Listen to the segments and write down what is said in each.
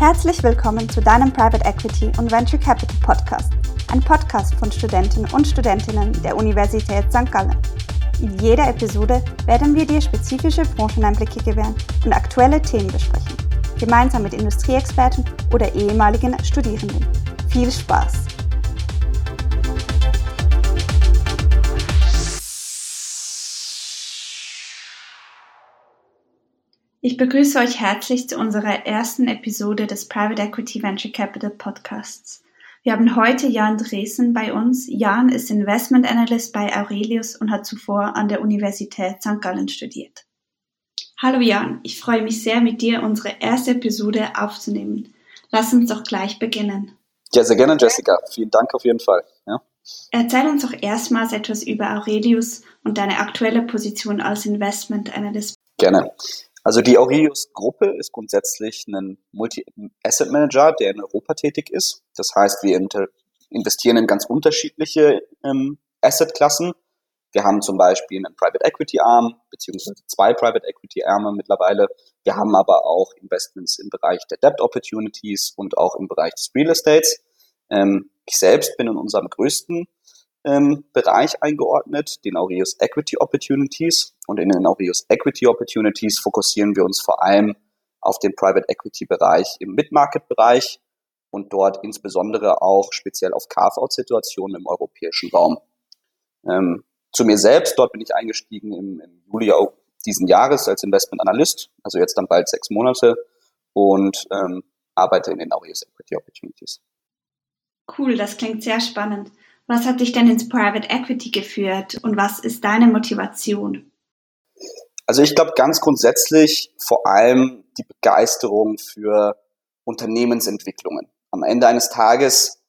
Herzlich willkommen zu deinem Private Equity und Venture Capital Podcast, ein Podcast von Studenten und Studentinnen der Universität St. Gallen. In jeder Episode werden wir dir spezifische Brancheneinblicke gewähren und aktuelle Themen besprechen, gemeinsam mit Industrieexperten oder ehemaligen Studierenden. Viel Spaß! Ich begrüße euch herzlich zu unserer ersten Episode des Private Equity Venture Capital Podcasts. Wir haben heute Jan Dresen bei uns. Jan ist Investment Analyst bei Aurelius und hat zuvor an der Universität St. Gallen studiert. Hallo Jan, ich freue mich sehr, mit dir unsere erste Episode aufzunehmen. Lass uns doch gleich beginnen. Ja, sehr gerne, Jessica. Vielen Dank auf jeden Fall. Ja. Erzähl uns doch erstmals etwas über Aurelius und deine aktuelle Position als Investment Analyst. Gerne. Also die Aurelius-Gruppe ist grundsätzlich ein Multi-Asset-Manager, der in Europa tätig ist. Das heißt, wir investieren in ganz unterschiedliche ähm, Asset-Klassen. Wir haben zum Beispiel einen Private Equity Arm, beziehungsweise zwei Private Equity Arme mittlerweile. Wir haben aber auch Investments im Bereich der Debt Opportunities und auch im Bereich des Real Estates. Ähm, ich selbst bin in unserem größten ähm, Bereich eingeordnet, den Aureus Equity Opportunities. Und in den Aureus Equity Opportunities fokussieren wir uns vor allem auf den Private Equity Bereich im Mid-Market-Bereich und dort insbesondere auch speziell auf Carve-out-Situationen im europäischen Raum. Ähm, zu mir selbst, dort bin ich eingestiegen im, im Juli diesen Jahres als Investment Analyst, also jetzt dann bald sechs Monate und ähm, arbeite in den Aureus Equity Opportunities. Cool, das klingt sehr spannend. Was hat dich denn ins Private Equity geführt und was ist deine Motivation? Also ich glaube ganz grundsätzlich vor allem die Begeisterung für Unternehmensentwicklungen. Am Ende eines Tages,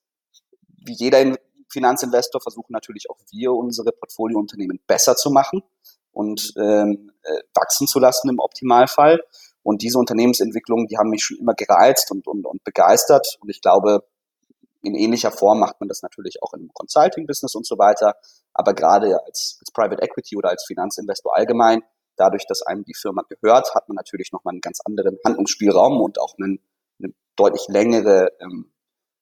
wie jeder Finanzinvestor, versuchen natürlich auch wir, unsere Portfoliounternehmen besser zu machen und ähm, äh, wachsen zu lassen im Optimalfall. Und diese Unternehmensentwicklungen, die haben mich schon immer gereizt und, und, und begeistert. Und ich glaube, in ähnlicher Form macht man das natürlich auch im Consulting-Business und so weiter. Aber gerade als, als Private Equity oder als Finanzinvestor allgemein, dadurch, dass einem die Firma gehört, hat man natürlich nochmal einen ganz anderen Handlungsspielraum und auch einen, eine deutlich längere, ähm,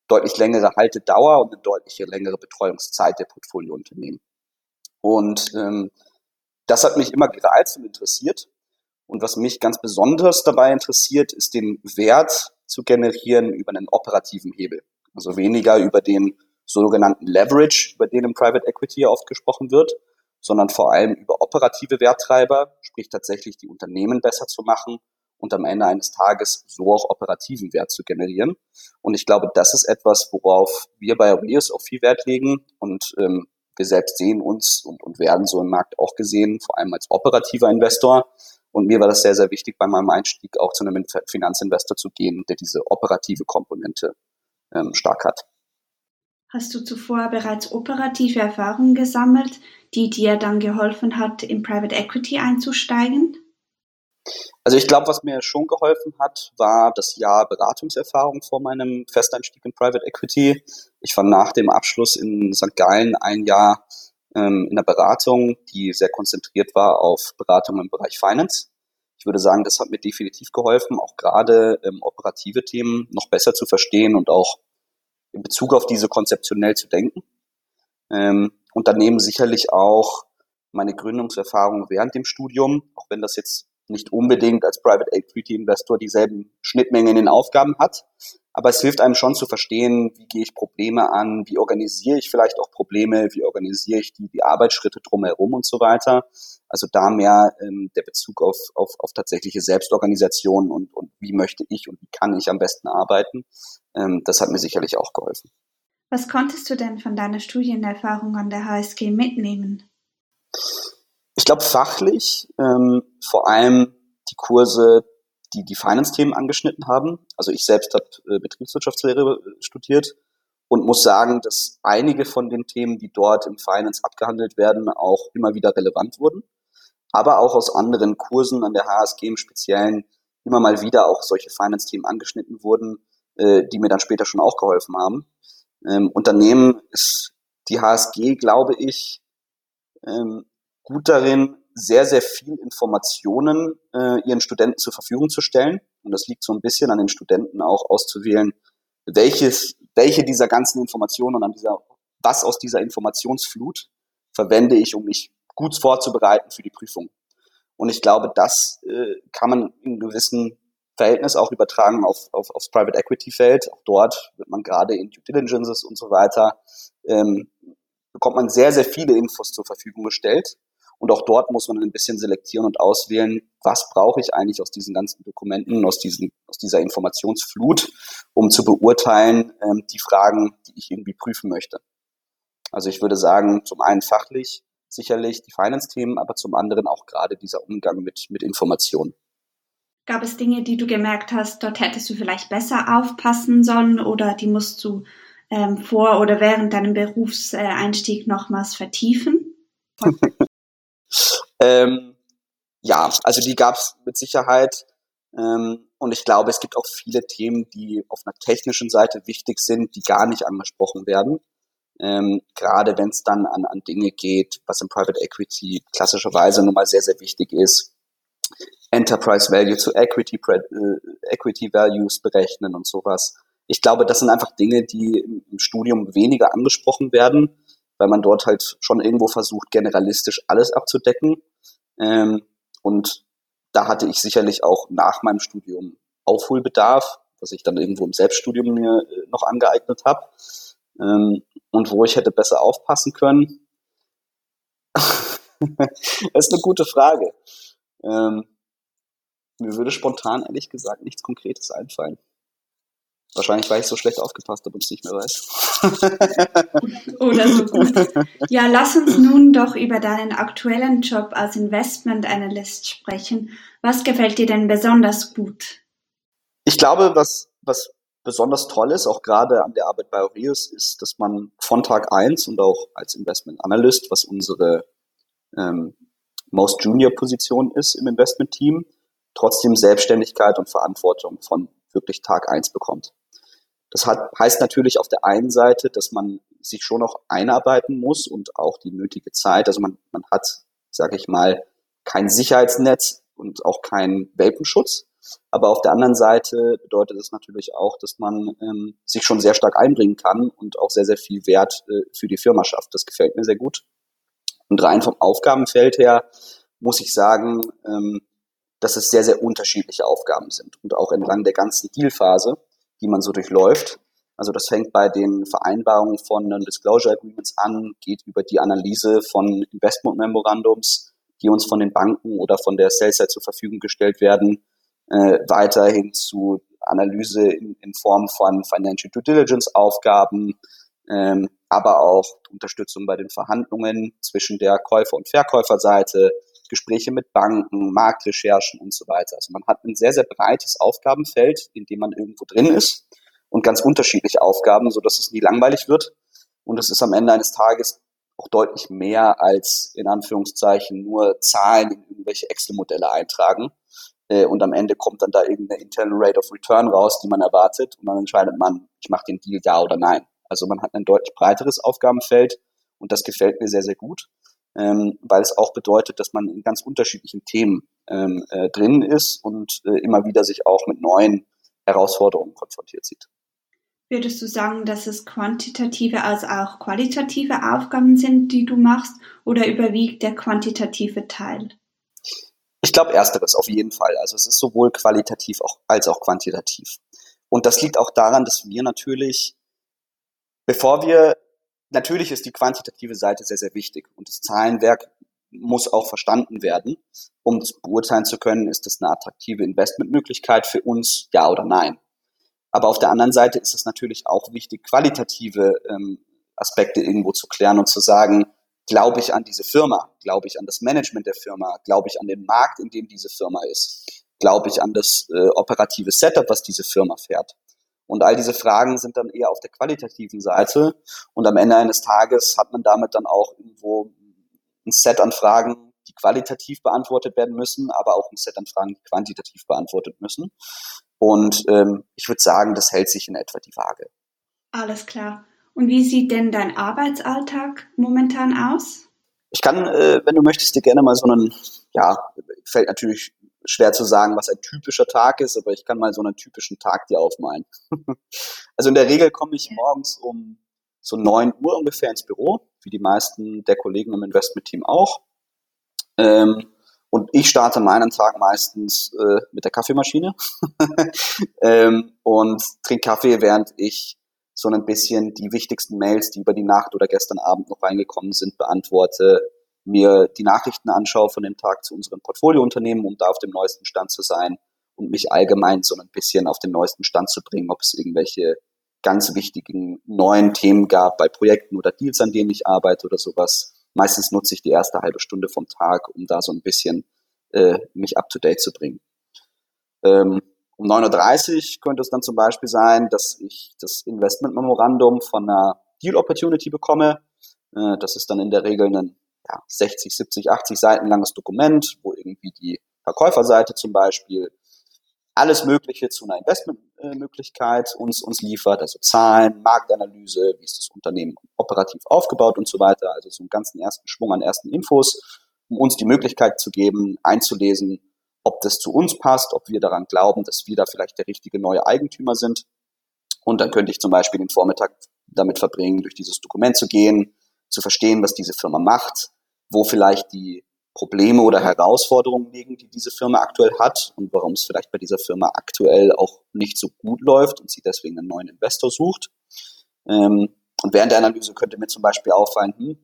deutlich längere Haltedauer und eine deutlich längere Betreuungszeit der Portfoliounternehmen. Und ähm, das hat mich immer gereizt und interessiert. Und was mich ganz besonders dabei interessiert, ist den Wert zu generieren über einen operativen Hebel. Also weniger über den sogenannten Leverage, über den im Private Equity oft gesprochen wird, sondern vor allem über operative Werttreiber, sprich tatsächlich die Unternehmen besser zu machen und am Ende eines Tages so auch operativen Wert zu generieren. Und ich glaube, das ist etwas, worauf wir bei Aurelius auch viel Wert legen und ähm, wir selbst sehen uns und, und werden so im Markt auch gesehen, vor allem als operativer Investor. Und mir war das sehr, sehr wichtig, bei meinem Einstieg auch zu einem Finanzinvestor zu gehen, der diese operative Komponente ähm, stark hat. Hast du zuvor bereits operative Erfahrungen gesammelt, die dir dann geholfen hat, in Private Equity einzusteigen? Also ich glaube, was mir schon geholfen hat, war das Jahr Beratungserfahrung vor meinem Festeinstieg in Private Equity. Ich war nach dem Abschluss in St. Gallen ein Jahr ähm, in der Beratung, die sehr konzentriert war auf Beratung im Bereich Finance. Ich würde sagen, das hat mir definitiv geholfen, auch gerade ähm, operative Themen noch besser zu verstehen und auch in Bezug auf diese konzeptionell zu denken. Ähm, und daneben sicherlich auch meine Gründungserfahrung während dem Studium, auch wenn das jetzt nicht unbedingt als Private Equity Investor dieselben Schnittmengen in den Aufgaben hat. Aber es hilft einem schon zu verstehen, wie gehe ich Probleme an, wie organisiere ich vielleicht auch Probleme, wie organisiere ich die, die Arbeitsschritte drumherum und so weiter. Also da mehr ähm, der Bezug auf, auf, auf tatsächliche Selbstorganisation und, und wie möchte ich und wie kann ich am besten arbeiten. Ähm, das hat mir sicherlich auch geholfen. Was konntest du denn von deiner Studienerfahrung an der HSG mitnehmen? Ich glaube fachlich ähm, vor allem die Kurse die die Finance-Themen angeschnitten haben. Also ich selbst habe äh, Betriebswirtschaftslehre äh, studiert und muss sagen, dass einige von den Themen, die dort im Finance abgehandelt werden, auch immer wieder relevant wurden. Aber auch aus anderen Kursen an der HSG im Speziellen immer mal wieder auch solche Finance-Themen angeschnitten wurden, äh, die mir dann später schon auch geholfen haben. Ähm, Unternehmen ist die HSG, glaube ich, ähm, gut darin, sehr, sehr viel Informationen äh, ihren Studenten zur Verfügung zu stellen. Und das liegt so ein bisschen an den Studenten auch auszuwählen, welches, welche dieser ganzen Informationen und an dieser, was aus dieser Informationsflut verwende ich, um mich gut vorzubereiten für die Prüfung. Und ich glaube, das äh, kann man in gewissen Verhältnis auch übertragen auf, auf, aufs Private Equity Feld. Auch dort wird man gerade in Due Diligences und so weiter, ähm, bekommt man sehr, sehr viele Infos zur Verfügung gestellt. Und auch dort muss man ein bisschen selektieren und auswählen, was brauche ich eigentlich aus diesen ganzen Dokumenten, aus, diesen, aus dieser Informationsflut, um zu beurteilen, ähm, die Fragen, die ich irgendwie prüfen möchte. Also ich würde sagen, zum einen fachlich sicherlich die Finance-Themen, aber zum anderen auch gerade dieser Umgang mit, mit Informationen. Gab es Dinge, die du gemerkt hast, dort hättest du vielleicht besser aufpassen sollen oder die musst du ähm, vor oder während deinem Berufseinstieg nochmals vertiefen? ähm, ja, also die gab es mit Sicherheit. Ähm, und ich glaube, es gibt auch viele Themen, die auf einer technischen Seite wichtig sind, die gar nicht angesprochen werden. Ähm, gerade wenn es dann an, an Dinge geht, was im Private Equity klassischerweise nun mal sehr, sehr wichtig ist. Enterprise Value zu Equity, äh, Equity Values berechnen und sowas. Ich glaube, das sind einfach Dinge, die im, im Studium weniger angesprochen werden, weil man dort halt schon irgendwo versucht, generalistisch alles abzudecken. Ähm, und da hatte ich sicherlich auch nach meinem Studium Aufholbedarf, was ich dann irgendwo im Selbststudium mir äh, noch angeeignet habe. Ähm, und wo ich hätte besser aufpassen können. das ist eine gute Frage. Ähm, mir würde spontan ehrlich gesagt nichts Konkretes einfallen. Wahrscheinlich, weil ich so schlecht aufgepasst habe und es nicht mehr weiß. Oder so gut. Ja, lass uns nun doch über deinen aktuellen Job als Investment Analyst sprechen. Was gefällt dir denn besonders gut? Ich glaube, was, was besonders toll ist, auch gerade an der Arbeit bei Aureus, ist, dass man von Tag eins und auch als Investment Analyst, was unsere ähm, Most Junior Position ist im Investment Team, trotzdem Selbstständigkeit und Verantwortung von wirklich Tag eins bekommt. Das hat, heißt natürlich auf der einen Seite, dass man sich schon noch einarbeiten muss und auch die nötige Zeit. Also man, man hat, sage ich mal, kein Sicherheitsnetz und auch keinen Welpenschutz. Aber auf der anderen Seite bedeutet es natürlich auch, dass man ähm, sich schon sehr stark einbringen kann und auch sehr, sehr viel Wert äh, für die Firma schafft. Das gefällt mir sehr gut. Und rein vom Aufgabenfeld her muss ich sagen, ähm, dass es sehr, sehr unterschiedliche Aufgaben sind und auch entlang der ganzen Dealphase die man so durchläuft. Also das fängt bei den Vereinbarungen von Non-Disclosure Agreements an, geht über die Analyse von Investment Memorandums, die uns von den Banken oder von der Sales-Side zur Verfügung gestellt werden, äh, weiterhin zu Analyse in, in, Form von Financial Due Diligence Aufgaben, ähm, aber auch Unterstützung bei den Verhandlungen zwischen der Käufer- und Verkäuferseite, Gespräche mit Banken, Marktrecherchen und so weiter. Also man hat ein sehr, sehr breites Aufgabenfeld, in dem man irgendwo drin ist und ganz unterschiedliche Aufgaben, so dass es nie langweilig wird. Und es ist am Ende eines Tages auch deutlich mehr als in Anführungszeichen nur Zahlen in irgendwelche Excel-Modelle eintragen. Äh, und am Ende kommt dann da irgendeine Internal Rate of Return raus, die man erwartet. Und dann entscheidet man, ich mache den Deal ja oder nein. Also man hat ein deutlich breiteres Aufgabenfeld und das gefällt mir sehr, sehr gut ähm, weil es auch bedeutet, dass man in ganz unterschiedlichen Themen ähm, äh, drin ist und äh, immer wieder sich auch mit neuen Herausforderungen konfrontiert sieht. Würdest du sagen, dass es quantitative als auch qualitative Aufgaben sind, die du machst, oder überwiegt der quantitative Teil? Ich glaube ersteres auf jeden Fall. Also es ist sowohl qualitativ auch, als auch quantitativ. Und das liegt auch daran, dass wir natürlich, bevor wir natürlich ist die quantitative Seite sehr, sehr wichtig und das Zahlenwerk muss auch verstanden werden, um beurteilen zu können, ist das eine attraktive Investmentmöglichkeit für uns, ja oder nein. Aber auf der anderen Seite ist es natürlich auch wichtig, qualitative ähm, Aspekte irgendwo zu klären und zu sagen, glaube ich an diese Firma, glaube ich an das Management der Firma, glaube ich an den Markt, in dem diese Firma ist, glaube ich an das äh, operative Setup, was diese Firma fährt. Und all diese Fragen sind dann eher auf der qualitativen Seite. Und am Ende eines Tages hat man damit dann auch irgendwo ein Set an Fragen, die qualitativ beantwortet werden müssen, aber auch ein Set an Fragen, die quantitativ beantwortet müssen. Und ähm, ich würde sagen, das hält sich in etwa die Waage. Alles klar. Und wie sieht denn dein Arbeitsalltag momentan aus? Ich kann, äh, wenn du möchtest, dir gerne mal so einen, ja, fällt natürlich schwer zu sagen, was ein typischer Tag ist, aber ich kann mal so einen typischen Tag dir aufmalen. also in der Regel komme ich morgens um so neun Uhr ungefähr ins Büro, wie die meisten der Kollegen im Investment-Team auch. Ähm, und ich starte meinen Tag meistens äh, mit der Kaffeemaschine ähm, und trinke Kaffee, während ich so ein bisschen die wichtigsten Mails, die über die Nacht oder gestern Abend noch reingekommen sind, beantworte, mir die Nachrichten anschaue von dem Tag zu unseren Portfoliounternehmen, um da auf dem neuesten Stand zu sein und mich allgemein so ein bisschen auf den neuesten Stand zu bringen, ob es irgendwelche ganz wichtigen neuen Themen gab bei Projekten oder Deals, an denen ich arbeite oder sowas. Meistens nutze ich die erste halbe Stunde vom Tag, um da so ein bisschen äh, mich up to date zu bringen. Ähm, um 9.30 Uhr könnte es dann zum Beispiel sein, dass ich das Investment Memorandum von einer Deal Opportunity bekomme. Äh, das ist dann in der Regel ein ja, 60, 70, 80 Seiten langes Dokument, wo irgendwie die Verkäuferseite zum Beispiel alles Mögliche zu einer Investmentmöglichkeit uns, uns liefert, also Zahlen, Marktanalyse, wie ist das Unternehmen operativ aufgebaut und so weiter, also so einen ganzen ersten Schwung an ersten Infos, um uns die Möglichkeit zu geben, einzulesen, ob das zu uns passt, ob wir daran glauben, dass wir da vielleicht der richtige neue Eigentümer sind. Und dann könnte ich zum Beispiel den Vormittag damit verbringen, durch dieses Dokument zu gehen, zu verstehen, was diese Firma macht, wo vielleicht die Probleme oder Herausforderungen liegen, die diese Firma aktuell hat und warum es vielleicht bei dieser Firma aktuell auch nicht so gut läuft und sie deswegen einen neuen Investor sucht. Ähm, und während der Analyse könnte mir zum Beispiel auffallen, hm,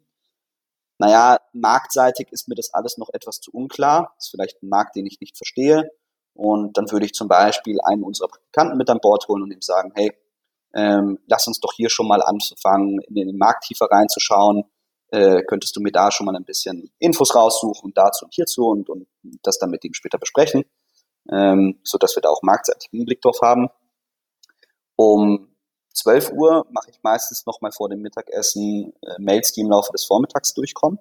naja, marktseitig ist mir das alles noch etwas zu unklar. Das ist vielleicht ein Markt, den ich nicht verstehe. Und dann würde ich zum Beispiel einen unserer Praktikanten mit an Bord holen und ihm sagen, hey, ähm, lass uns doch hier schon mal anfangen, in den Markt tiefer reinzuschauen äh, könntest du mir da schon mal ein bisschen Infos raussuchen, dazu und hierzu und, und das dann mit ihm später besprechen, ähm, so dass wir da auch marktseitigen Blick drauf haben. Um 12 Uhr mache ich meistens noch mal vor dem Mittagessen äh, Mails, die im Laufe des Vormittags durchkommen.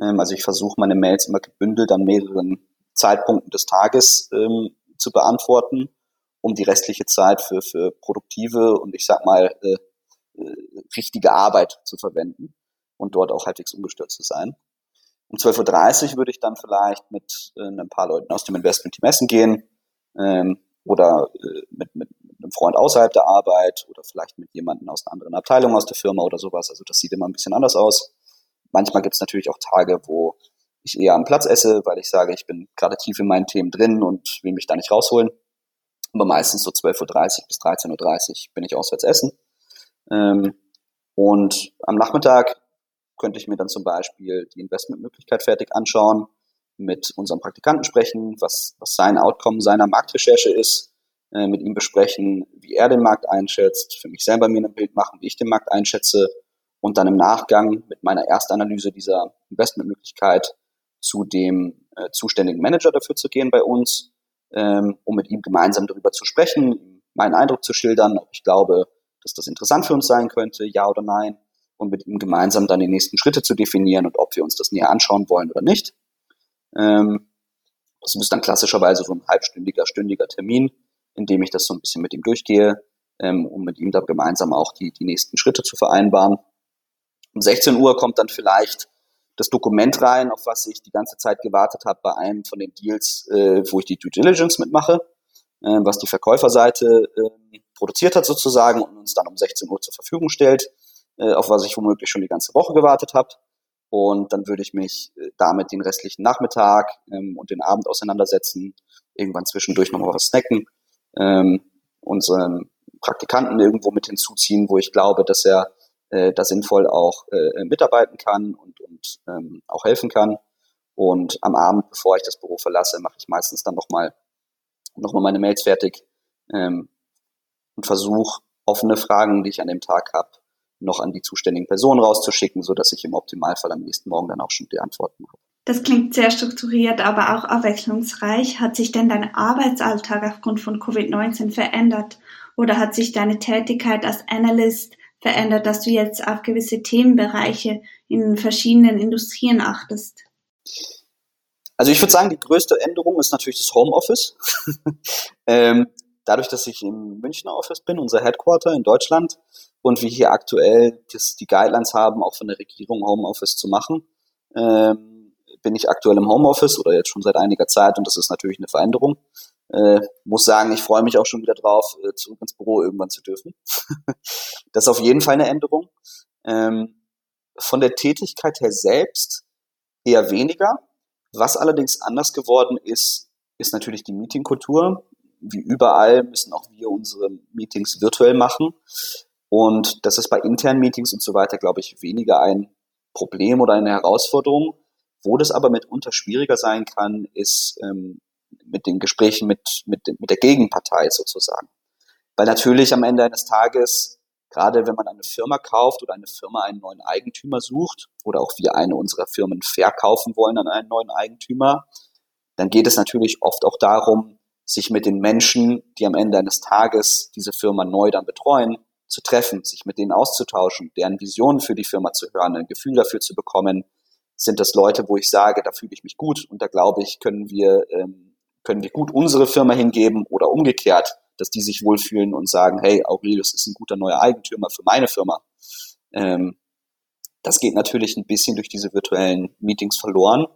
Ähm, also ich versuche meine Mails immer gebündelt an mehreren Zeitpunkten des Tages ähm, zu beantworten, um die restliche Zeit für, für produktive und ich sag mal äh, äh, richtige Arbeit zu verwenden und dort auch halbwegs ungestört zu sein. Um 12.30 Uhr würde ich dann vielleicht mit äh, ein paar Leuten aus dem Investment-Team essen gehen ähm, oder äh, mit, mit, mit einem Freund außerhalb der Arbeit oder vielleicht mit jemandem aus einer anderen Abteilung aus der Firma oder sowas. Also das sieht immer ein bisschen anders aus. Manchmal gibt es natürlich auch Tage, wo ich eher am Platz esse, weil ich sage, ich bin gerade tief in meinen Themen drin und will mich da nicht rausholen. Aber meistens so 12.30 Uhr bis 13.30 Uhr bin ich auswärts essen. Ähm, und am Nachmittag könnte ich mir dann zum Beispiel die Investmentmöglichkeit fertig anschauen, mit unserem Praktikanten sprechen, was, was sein Outcome seiner Marktrecherche ist, äh, mit ihm besprechen, wie er den Markt einschätzt, für mich selber mir ein Bild machen, wie ich den Markt einschätze und dann im Nachgang mit meiner Erstanalyse dieser Investmentmöglichkeit zu dem äh, zuständigen Manager dafür zu gehen bei uns, ähm, um mit ihm gemeinsam darüber zu sprechen, meinen Eindruck zu schildern, ob ich glaube, dass das interessant für uns sein könnte, ja oder nein, und mit ihm gemeinsam dann die nächsten Schritte zu definieren und ob wir uns das näher anschauen wollen oder nicht. Ähm, das ist dann klassischerweise so ein halbstündiger, stündiger Termin, in dem ich das so ein bisschen mit ihm durchgehe, ähm, um mit ihm dann gemeinsam auch die, die nächsten Schritte zu vereinbaren. Um 16 Uhr kommt dann vielleicht das Dokument rein, auf was ich die ganze Zeit gewartet habe bei einem von den Deals, äh, wo ich die Due Diligence mitmache, äh, was die Verkäuferseite äh, produziert hat sozusagen und uns dann um 16 Uhr zur Verfügung stellt auf was ich womöglich schon die ganze Woche gewartet habe. Und dann würde ich mich äh, damit den restlichen Nachmittag ähm, und den Abend auseinandersetzen, irgendwann zwischendurch nochmal was snacken, ähm, unseren Praktikanten irgendwo mit hinzuziehen, wo ich glaube, dass er äh, da sinnvoll auch äh, mitarbeiten kann und, und ähm, auch helfen kann. Und am Abend, bevor ich das Büro verlasse, mache ich meistens dann nochmal noch mal meine Mails fertig ähm, und versuche offene Fragen, die ich an dem Tag habe, noch an die zuständigen Personen rauszuschicken, so dass ich im Optimalfall am nächsten Morgen dann auch schon die Antworten habe. Das klingt sehr strukturiert, aber auch abwechslungsreich. Hat sich denn dein Arbeitsalltag aufgrund von Covid-19 verändert? Oder hat sich deine Tätigkeit als Analyst verändert, dass du jetzt auf gewisse Themenbereiche in verschiedenen Industrien achtest? Also ich würde sagen, die größte Änderung ist natürlich das Homeoffice. ähm, dadurch, dass ich im Münchner Office bin, unser Headquarter in Deutschland, und wir hier aktuell das, die Guidelines haben, auch von der Regierung Homeoffice zu machen, ähm, bin ich aktuell im Homeoffice oder jetzt schon seit einiger Zeit und das ist natürlich eine Veränderung. Äh, muss sagen, ich freue mich auch schon wieder drauf, äh, zurück ins Büro irgendwann zu dürfen. das ist auf jeden Fall eine Änderung. Ähm, von der Tätigkeit her selbst eher weniger. Was allerdings anders geworden ist, ist natürlich die Meetingkultur. Wie überall müssen auch wir unsere Meetings virtuell machen. Und das ist bei internen Meetings und so weiter, glaube ich, weniger ein Problem oder eine Herausforderung. Wo das aber mitunter schwieriger sein kann, ist ähm, mit den Gesprächen mit, mit, mit der Gegenpartei sozusagen. Weil natürlich am Ende eines Tages, gerade wenn man eine Firma kauft oder eine Firma einen neuen Eigentümer sucht oder auch wir eine unserer Firmen verkaufen wollen an einen neuen Eigentümer, dann geht es natürlich oft auch darum, sich mit den Menschen, die am Ende eines Tages diese Firma neu dann betreuen, zu treffen, sich mit denen auszutauschen, deren Visionen für die Firma zu hören, ein Gefühl dafür zu bekommen, sind das Leute, wo ich sage, da fühle ich mich gut und da glaube ich, können wir, ähm, können wir gut unsere Firma hingeben oder umgekehrt, dass die sich wohlfühlen und sagen, hey, Aurelius ist ein guter neuer Eigentümer für meine Firma. Ähm, das geht natürlich ein bisschen durch diese virtuellen Meetings verloren.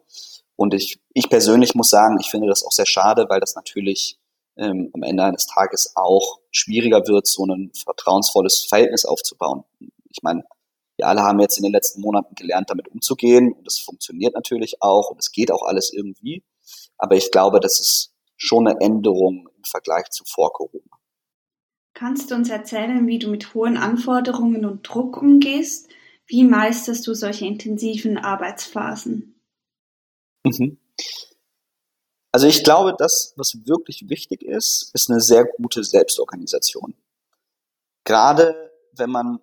Und ich, ich persönlich muss sagen, ich finde das auch sehr schade, weil das natürlich ähm, am Ende eines Tages auch schwieriger wird, so ein vertrauensvolles Verhältnis aufzubauen. Ich meine, wir alle haben jetzt in den letzten Monaten gelernt, damit umzugehen und das funktioniert natürlich auch und es geht auch alles irgendwie. Aber ich glaube, das ist schon eine Änderung im Vergleich zu vor Corona. Kannst du uns erzählen, wie du mit hohen Anforderungen und Druck umgehst? Wie meisterst du solche intensiven Arbeitsphasen? Mhm. Also ich glaube, das, was wirklich wichtig ist, ist eine sehr gute Selbstorganisation. Gerade wenn man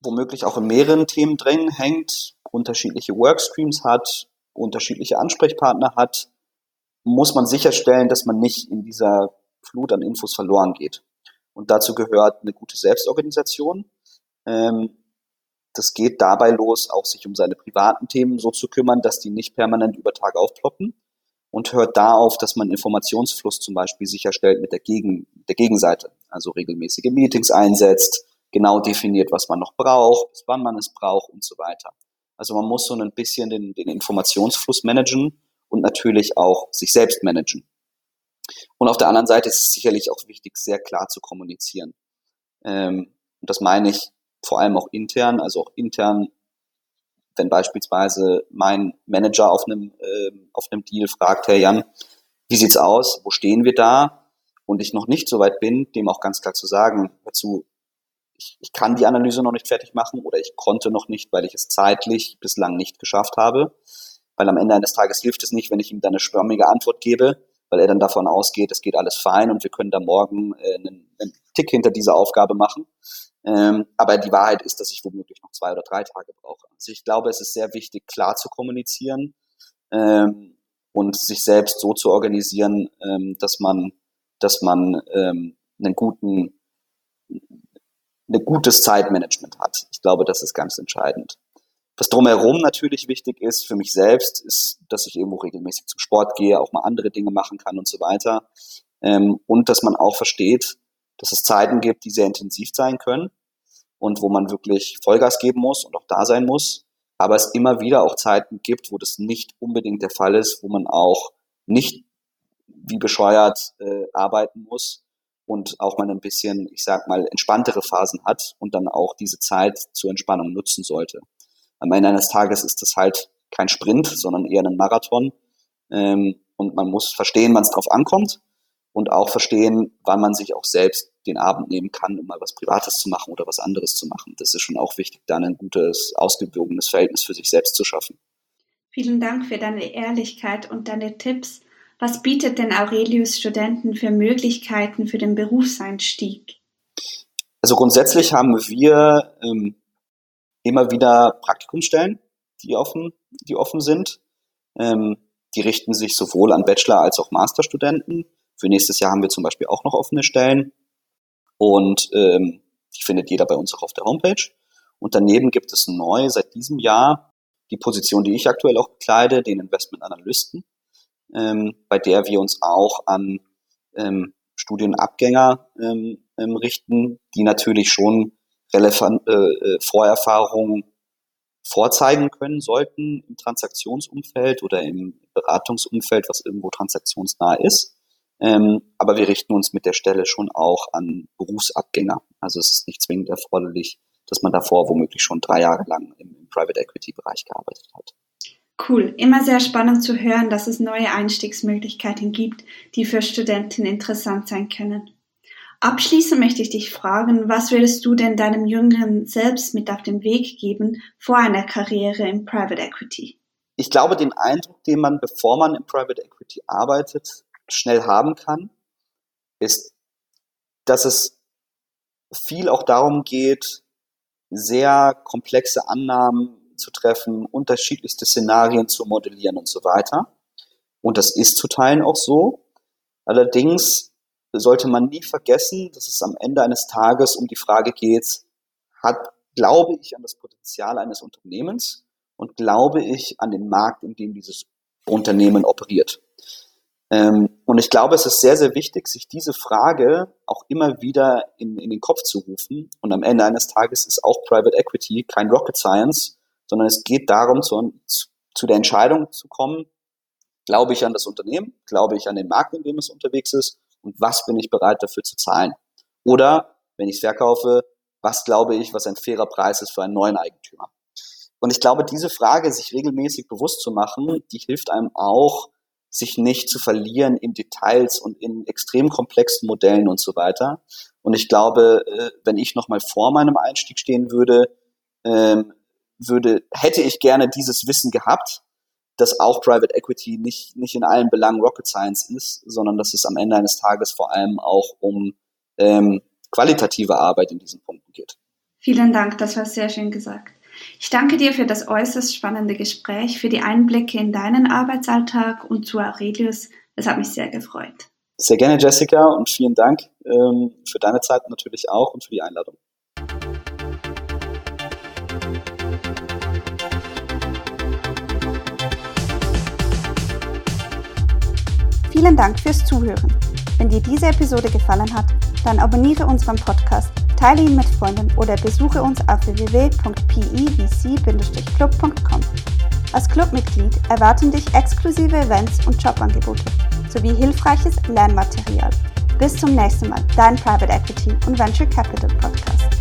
womöglich auch in mehreren Themen drin hängt, unterschiedliche Workstreams hat, unterschiedliche Ansprechpartner hat, muss man sicherstellen, dass man nicht in dieser Flut an Infos verloren geht. Und dazu gehört eine gute Selbstorganisation. Ähm, das geht dabei los, auch sich um seine privaten Themen so zu kümmern, dass die nicht permanent über Tag aufploppen und hört da auf, dass man Informationsfluss zum Beispiel sicherstellt mit der, Gegen, der Gegenseite, also regelmäßige Meetings einsetzt, genau definiert, was man noch braucht, bis wann man es braucht und so weiter. Also man muss so ein bisschen den, den Informationsfluss managen und natürlich auch sich selbst managen. Und auf der anderen Seite ist es sicherlich auch wichtig, sehr klar zu kommunizieren. Ähm, und das meine ich vor allem auch intern, also auch intern wenn beispielsweise mein Manager auf einem, äh, auf einem Deal fragt, hey Jan, wie sieht's aus? Wo stehen wir da? Und ich noch nicht so weit bin, dem auch ganz klar zu sagen, dazu, ich, ich kann die Analyse noch nicht fertig machen oder ich konnte noch nicht, weil ich es zeitlich bislang nicht geschafft habe. Weil am Ende eines Tages hilft es nicht, wenn ich ihm dann eine schwammige Antwort gebe, weil er dann davon ausgeht, es geht alles fein und wir können da morgen äh, einen, einen Tick hinter dieser Aufgabe machen. Ähm, aber die Wahrheit ist, dass ich womöglich noch zwei oder drei Tage brauche. Also ich glaube, es ist sehr wichtig, klar zu kommunizieren ähm, und sich selbst so zu organisieren, ähm, dass man, dass man ähm, einen guten, ein gutes Zeitmanagement hat. Ich glaube, das ist ganz entscheidend. Was drumherum natürlich wichtig ist für mich selbst, ist, dass ich irgendwo regelmäßig zum Sport gehe, auch mal andere Dinge machen kann und so weiter. Ähm, und dass man auch versteht, dass es Zeiten gibt, die sehr intensiv sein können und wo man wirklich Vollgas geben muss und auch da sein muss. Aber es immer wieder auch Zeiten gibt, wo das nicht unbedingt der Fall ist, wo man auch nicht wie bescheuert äh, arbeiten muss und auch mal ein bisschen, ich sag mal, entspanntere Phasen hat und dann auch diese Zeit zur Entspannung nutzen sollte. Am Ende eines Tages ist das halt kein Sprint, sondern eher ein Marathon. Ähm, und man muss verstehen, wann es drauf ankommt und auch verstehen, wann man sich auch selbst den Abend nehmen kann, um mal was Privates zu machen oder was anderes zu machen. Das ist schon auch wichtig, dann ein gutes, ausgewogenes Verhältnis für sich selbst zu schaffen. Vielen Dank für deine Ehrlichkeit und deine Tipps. Was bietet denn Aurelius Studenten für Möglichkeiten für den Berufseinstieg? Also grundsätzlich haben wir ähm, immer wieder Praktikumsstellen, die offen, die offen sind. Ähm, die richten sich sowohl an Bachelor- als auch Masterstudenten. Für nächstes Jahr haben wir zum Beispiel auch noch offene Stellen. Und ähm, die findet jeder bei uns auch auf der Homepage. Und daneben gibt es neu seit diesem Jahr die Position, die ich aktuell auch bekleide, den Investment Analysten, ähm, bei der wir uns auch an ähm, Studienabgänger ähm, ähm, richten, die natürlich schon relevant äh, äh Vorerfahrungen vorzeigen können sollten im Transaktionsumfeld oder im Beratungsumfeld, was irgendwo transaktionsnah ist. Ähm, aber wir richten uns mit der Stelle schon auch an Berufsabgänger. Also es ist nicht zwingend erforderlich, dass man davor womöglich schon drei Jahre lang im, im Private Equity Bereich gearbeitet hat. Cool. Immer sehr spannend zu hören, dass es neue Einstiegsmöglichkeiten gibt, die für Studenten interessant sein können. Abschließend möchte ich dich fragen, was würdest du denn deinem Jüngeren selbst mit auf den Weg geben vor einer Karriere im Private Equity? Ich glaube, den Eindruck, den man, bevor man im Private Equity arbeitet, schnell haben kann, ist, dass es viel auch darum geht, sehr komplexe Annahmen zu treffen, unterschiedlichste Szenarien zu modellieren und so weiter. Und das ist zu Teilen auch so. Allerdings sollte man nie vergessen, dass es am Ende eines Tages um die Frage geht, hat, glaube ich an das Potenzial eines Unternehmens und glaube ich an den Markt, in dem dieses Unternehmen operiert. Ähm, und ich glaube, es ist sehr, sehr wichtig, sich diese Frage auch immer wieder in, in den Kopf zu rufen. Und am Ende eines Tages ist auch Private Equity kein Rocket Science, sondern es geht darum, zu, zu der Entscheidung zu kommen, glaube ich an das Unternehmen, glaube ich an den Markt, in dem es unterwegs ist und was bin ich bereit dafür zu zahlen. Oder, wenn ich es verkaufe, was glaube ich, was ein fairer Preis ist für einen neuen Eigentümer. Und ich glaube, diese Frage, sich regelmäßig bewusst zu machen, die hilft einem auch, sich nicht zu verlieren in Details und in extrem komplexen Modellen und so weiter. Und ich glaube, äh, wenn ich nochmal vor meinem Einstieg stehen würde, ähm, würde, hätte ich gerne dieses Wissen gehabt, dass auch Private Equity nicht, nicht in allen Belangen Rocket Science ist, sondern dass es am Ende eines Tages vor allem auch um ähm, qualitative Arbeit in diesen Punkten geht. Vielen Dank, das war sehr schön gesagt. Ich danke dir für das äußerst spannende Gespräch, für die Einblicke in deinen Arbeitsalltag und zu Aurelius. Es hat mich sehr gefreut. Sehr gerne, Jessica, und vielen Dank ähm, für deine Zeit natürlich auch und für die Einladung. Vielen Dank fürs Zuhören. Wenn dir diese Episode gefallen hat, dann abonniere unseren Podcast, teile ihn mit Freunden oder besuche uns auf www.pevc-club.com. Als Clubmitglied erwarten dich exklusive Events und Jobangebote sowie hilfreiches Lernmaterial. Bis zum nächsten Mal, dein Private Equity und Venture Capital Podcast.